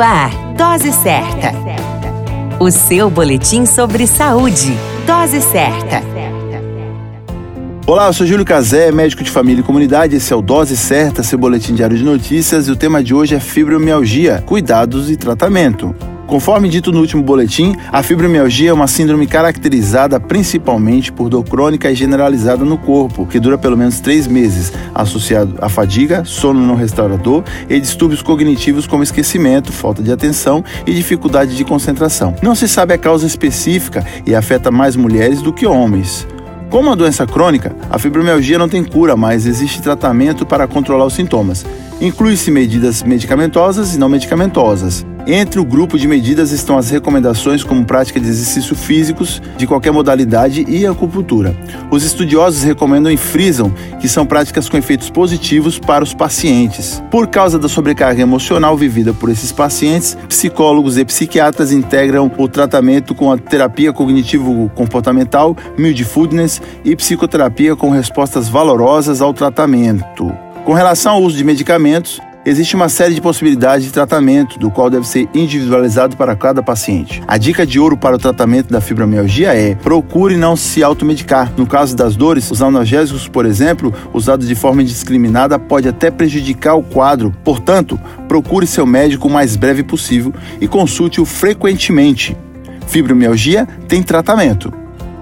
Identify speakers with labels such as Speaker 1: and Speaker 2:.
Speaker 1: Ar, Dose Certa. O seu boletim sobre saúde. Dose Certa.
Speaker 2: Olá, eu sou Júlio Cazé, médico de família e comunidade. Esse é o Dose Certa, seu boletim diário de notícias. E o tema de hoje é fibromialgia, cuidados e tratamento. Conforme dito no último boletim, a fibromialgia é uma síndrome caracterizada principalmente por dor crônica e generalizada no corpo, que dura pelo menos três meses, associado à fadiga, sono não restaurador e distúrbios cognitivos como esquecimento, falta de atenção e dificuldade de concentração. Não se sabe a causa específica e afeta mais mulheres do que homens. Como uma doença crônica, a fibromialgia não tem cura, mas existe tratamento para controlar os sintomas. Inclui-se medidas medicamentosas e não medicamentosas. Entre o grupo de medidas estão as recomendações como prática de exercícios físicos de qualquer modalidade e acupuntura. Os estudiosos recomendam e frisam que são práticas com efeitos positivos para os pacientes. Por causa da sobrecarga emocional vivida por esses pacientes, psicólogos e psiquiatras integram o tratamento com a terapia cognitivo-comportamental, mindfulness e psicoterapia com respostas valorosas ao tratamento. Com relação ao uso de medicamentos, Existe uma série de possibilidades de tratamento, do qual deve ser individualizado para cada paciente. A dica de ouro para o tratamento da fibromialgia é: procure não se automedicar. No caso das dores, os analgésicos, por exemplo, usados de forma indiscriminada, pode até prejudicar o quadro. Portanto, procure seu médico o mais breve possível e consulte-o frequentemente. Fibromialgia tem tratamento.